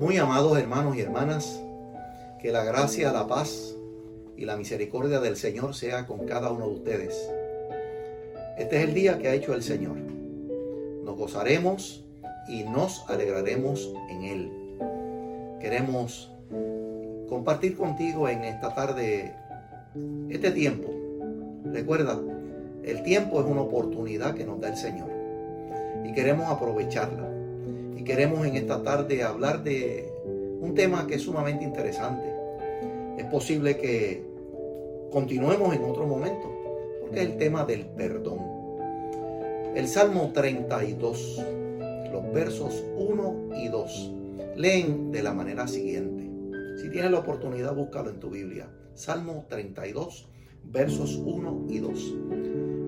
Muy amados hermanos y hermanas, que la gracia, la paz y la misericordia del Señor sea con cada uno de ustedes. Este es el día que ha hecho el Señor. Nos gozaremos y nos alegraremos en Él. Queremos compartir contigo en esta tarde este tiempo. Recuerda, el tiempo es una oportunidad que nos da el Señor y queremos aprovecharla. Queremos en esta tarde hablar de un tema que es sumamente interesante. Es posible que continuemos en otro momento, porque es el tema del perdón. El Salmo 32, los versos 1 y 2, leen de la manera siguiente. Si tienes la oportunidad, búscalo en tu Biblia. Salmo 32, versos 1 y 2.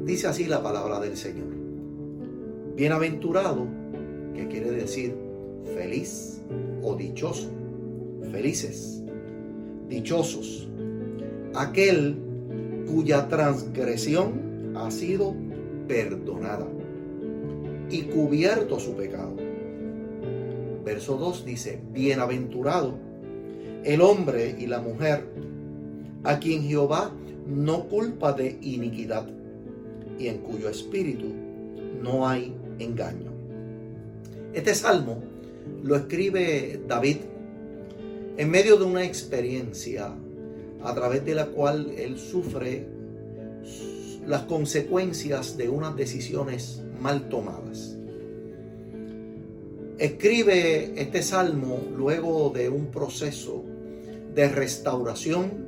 Dice así la palabra del Señor. Bienaventurado, decir feliz o dichoso, felices, dichosos, aquel cuya transgresión ha sido perdonada y cubierto su pecado. Verso 2 dice, bienaventurado el hombre y la mujer a quien Jehová no culpa de iniquidad y en cuyo espíritu no hay engaño. Este salmo lo escribe David en medio de una experiencia a través de la cual él sufre las consecuencias de unas decisiones mal tomadas. Escribe este salmo luego de un proceso de restauración,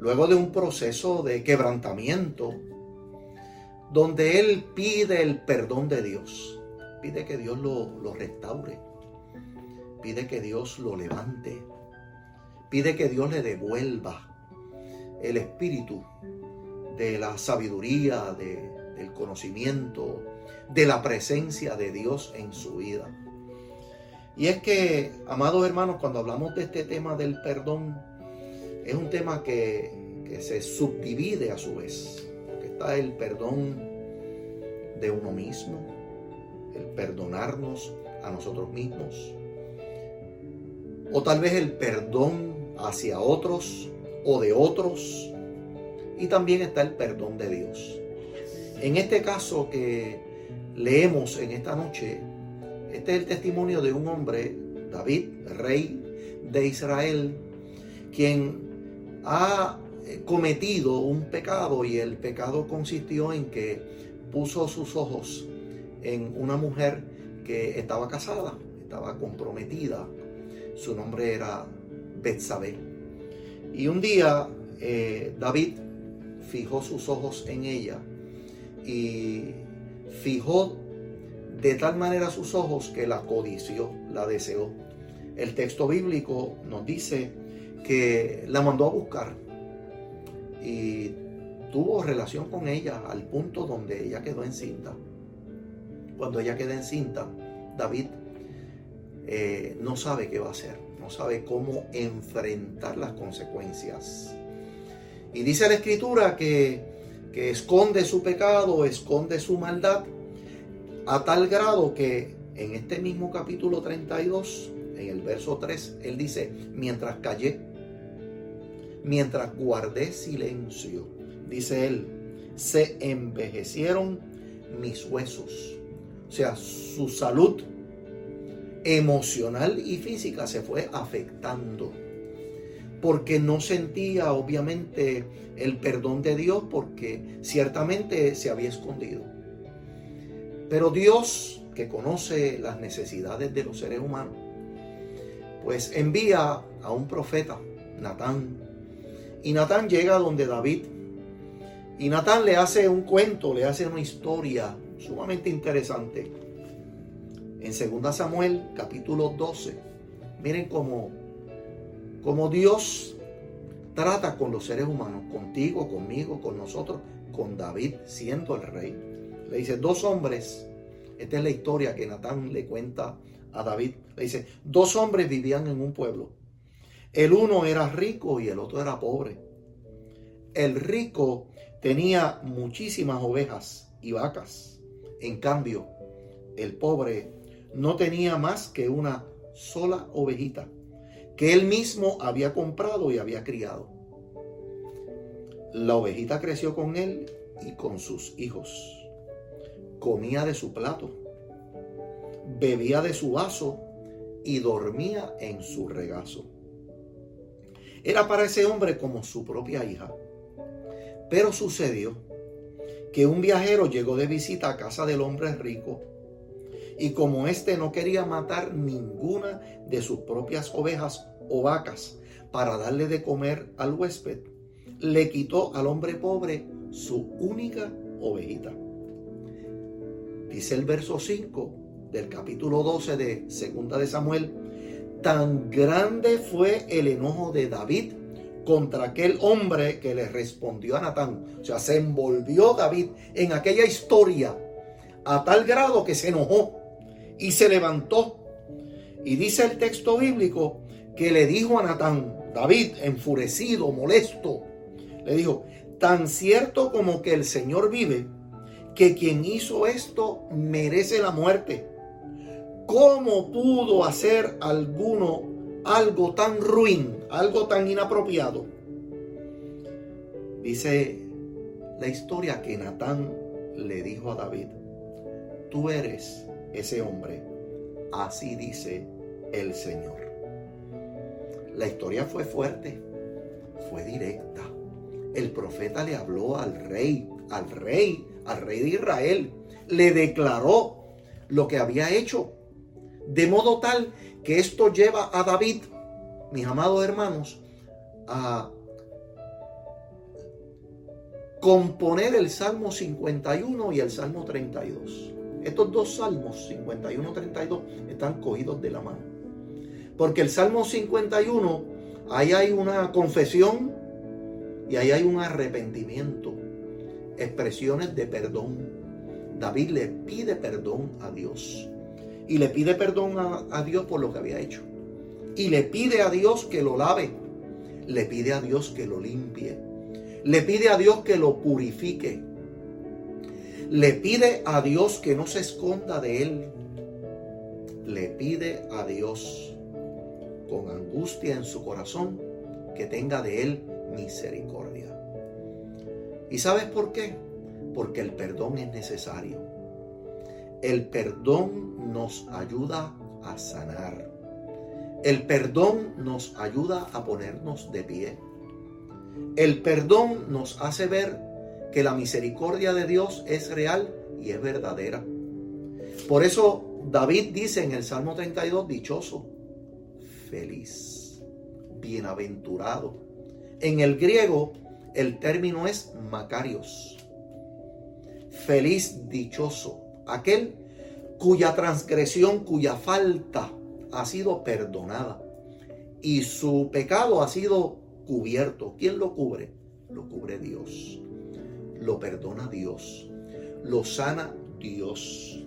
luego de un proceso de quebrantamiento, donde él pide el perdón de Dios, pide que Dios lo, lo restaure, pide que Dios lo levante, pide que Dios le devuelva el espíritu de la sabiduría, de, del conocimiento, de la presencia de Dios en su vida. Y es que, amados hermanos, cuando hablamos de este tema del perdón, es un tema que, que se subdivide a su vez. El perdón de uno mismo, el perdonarnos a nosotros mismos, o tal vez el perdón hacia otros o de otros, y también está el perdón de Dios. En este caso que leemos en esta noche, este es el testimonio de un hombre, David, rey de Israel, quien ha eh, cometido un pecado y el pecado consistió en que puso sus ojos en una mujer que estaba casada, estaba comprometida. Su nombre era Betsabé. Y un día eh, David fijó sus ojos en ella y fijó de tal manera sus ojos que la codició, la deseó. El texto bíblico nos dice que la mandó a buscar y tuvo relación con ella al punto donde ella quedó encinta. Cuando ella queda encinta, David eh, no sabe qué va a hacer, no sabe cómo enfrentar las consecuencias. Y dice la escritura que, que esconde su pecado, esconde su maldad, a tal grado que en este mismo capítulo 32, en el verso 3, él dice, mientras callé, mientras guardé silencio, dice él, se envejecieron mis huesos. O sea, su salud emocional y física se fue afectando. Porque no sentía obviamente el perdón de Dios porque ciertamente se había escondido. Pero Dios, que conoce las necesidades de los seres humanos, pues envía a un profeta, Natán, y Natán llega donde David. Y Natán le hace un cuento, le hace una historia sumamente interesante. En 2 Samuel capítulo 12, miren cómo, cómo Dios trata con los seres humanos, contigo, conmigo, con nosotros, con David siendo el rey. Le dice, dos hombres, esta es la historia que Natán le cuenta a David. Le dice, dos hombres vivían en un pueblo el uno era rico y el otro era pobre. El rico tenía muchísimas ovejas y vacas. En cambio, el pobre no tenía más que una sola ovejita que él mismo había comprado y había criado. La ovejita creció con él y con sus hijos. Comía de su plato, bebía de su vaso y dormía en su regazo. Era para ese hombre como su propia hija. Pero sucedió que un viajero llegó de visita a casa del hombre rico y como éste no quería matar ninguna de sus propias ovejas o vacas para darle de comer al huésped, le quitó al hombre pobre su única ovejita. Dice el verso 5 del capítulo 12 de Segunda de Samuel, tan grande fue el enojo de David contra aquel hombre que le respondió a Natán. O sea, se envolvió David en aquella historia a tal grado que se enojó y se levantó. Y dice el texto bíblico que le dijo a Natán, David, enfurecido, molesto, le dijo, tan cierto como que el Señor vive, que quien hizo esto merece la muerte. ¿Cómo pudo hacer alguno algo tan ruin, algo tan inapropiado? Dice la historia que Natán le dijo a David, tú eres ese hombre, así dice el Señor. La historia fue fuerte, fue directa. El profeta le habló al rey, al rey, al rey de Israel, le declaró lo que había hecho de modo tal que esto lleva a David, mis amados hermanos, a componer el Salmo 51 y el Salmo 32. Estos dos salmos, 51 y 32, están cogidos de la mano. Porque el Salmo 51, ahí hay una confesión y ahí hay un arrepentimiento, expresiones de perdón. David le pide perdón a Dios y le pide perdón a, Dios por lo que había hecho. Y le pide a Dios que lo lave. Le pide a Dios que lo limpie. Le pide a Dios que lo purifique. Le pide a Dios que no se esconda de él. Le pide a Dios con angustia en su corazón que tenga de él misericordia. ¿Y sabes por qué? Porque el perdón es necesario. El perdón nos ayuda a sanar. El perdón nos ayuda a ponernos de pie. El perdón nos hace ver que la misericordia de Dios es real y es verdadera. Por eso David dice en el Salmo 32, dichoso, feliz, bienaventurado. En el griego el término es macarios. Feliz, dichoso aquel cuya transgresión, cuya falta ha sido perdonada y su pecado ha sido cubierto. ¿Quién lo cubre? Lo cubre Dios. Lo perdona Dios. Lo sana Dios.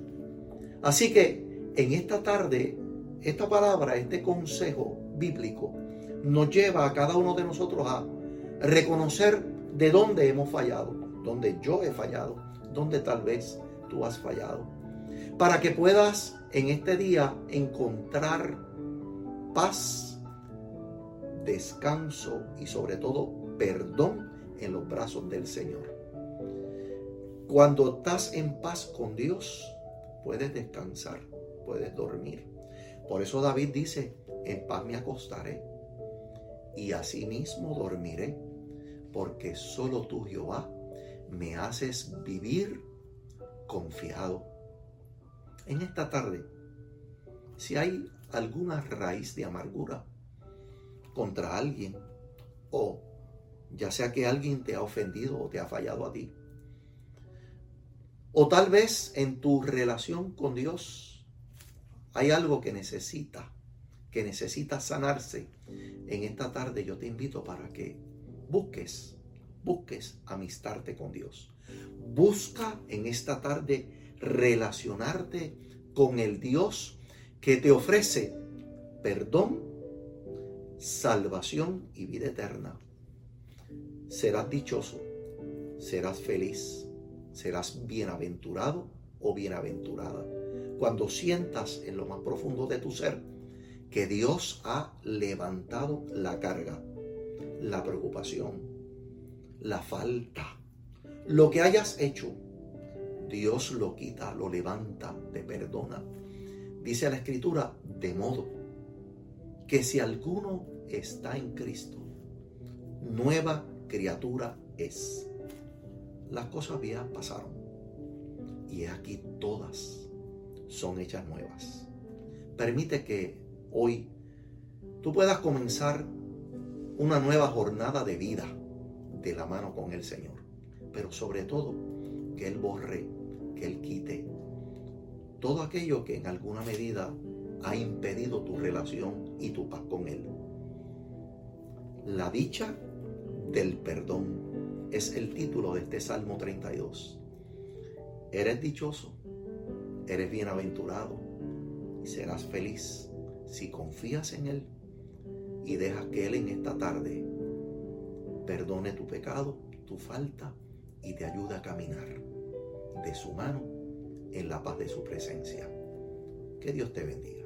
Así que en esta tarde, esta palabra, este consejo bíblico, nos lleva a cada uno de nosotros a reconocer de dónde hemos fallado, dónde yo he fallado, dónde tal vez tú has fallado. Para que puedas en este día encontrar paz, descanso y sobre todo perdón en los brazos del Señor. Cuando estás en paz con Dios, puedes descansar, puedes dormir. Por eso David dice, en paz me acostaré y asimismo dormiré, porque solo tú, Jehová, me haces vivir confiado. En esta tarde, si hay alguna raíz de amargura contra alguien, o ya sea que alguien te ha ofendido o te ha fallado a ti, o tal vez en tu relación con Dios hay algo que necesita, que necesita sanarse, en esta tarde yo te invito para que busques, busques amistarte con Dios. Busca en esta tarde relacionarte con el Dios que te ofrece perdón, salvación y vida eterna. Serás dichoso, serás feliz, serás bienaventurado o bienaventurada, cuando sientas en lo más profundo de tu ser que Dios ha levantado la carga, la preocupación, la falta, lo que hayas hecho, Dios lo quita, lo levanta, te perdona. Dice la escritura, de modo que si alguno está en Cristo, nueva criatura es. Las cosas viejas pasaron y aquí todas son hechas nuevas. Permite que hoy tú puedas comenzar una nueva jornada de vida la mano con el Señor. Pero sobre todo, que Él borre, que Él quite todo aquello que en alguna medida ha impedido tu relación y tu paz con Él. La dicha del perdón es el título de este Salmo 32. Eres dichoso, eres bienaventurado y serás feliz si confías en Él y dejas que Él en esta tarde perdone tu pecado, tu falta y te ayude a caminar de su mano en la paz de su presencia. Que Dios te bendiga.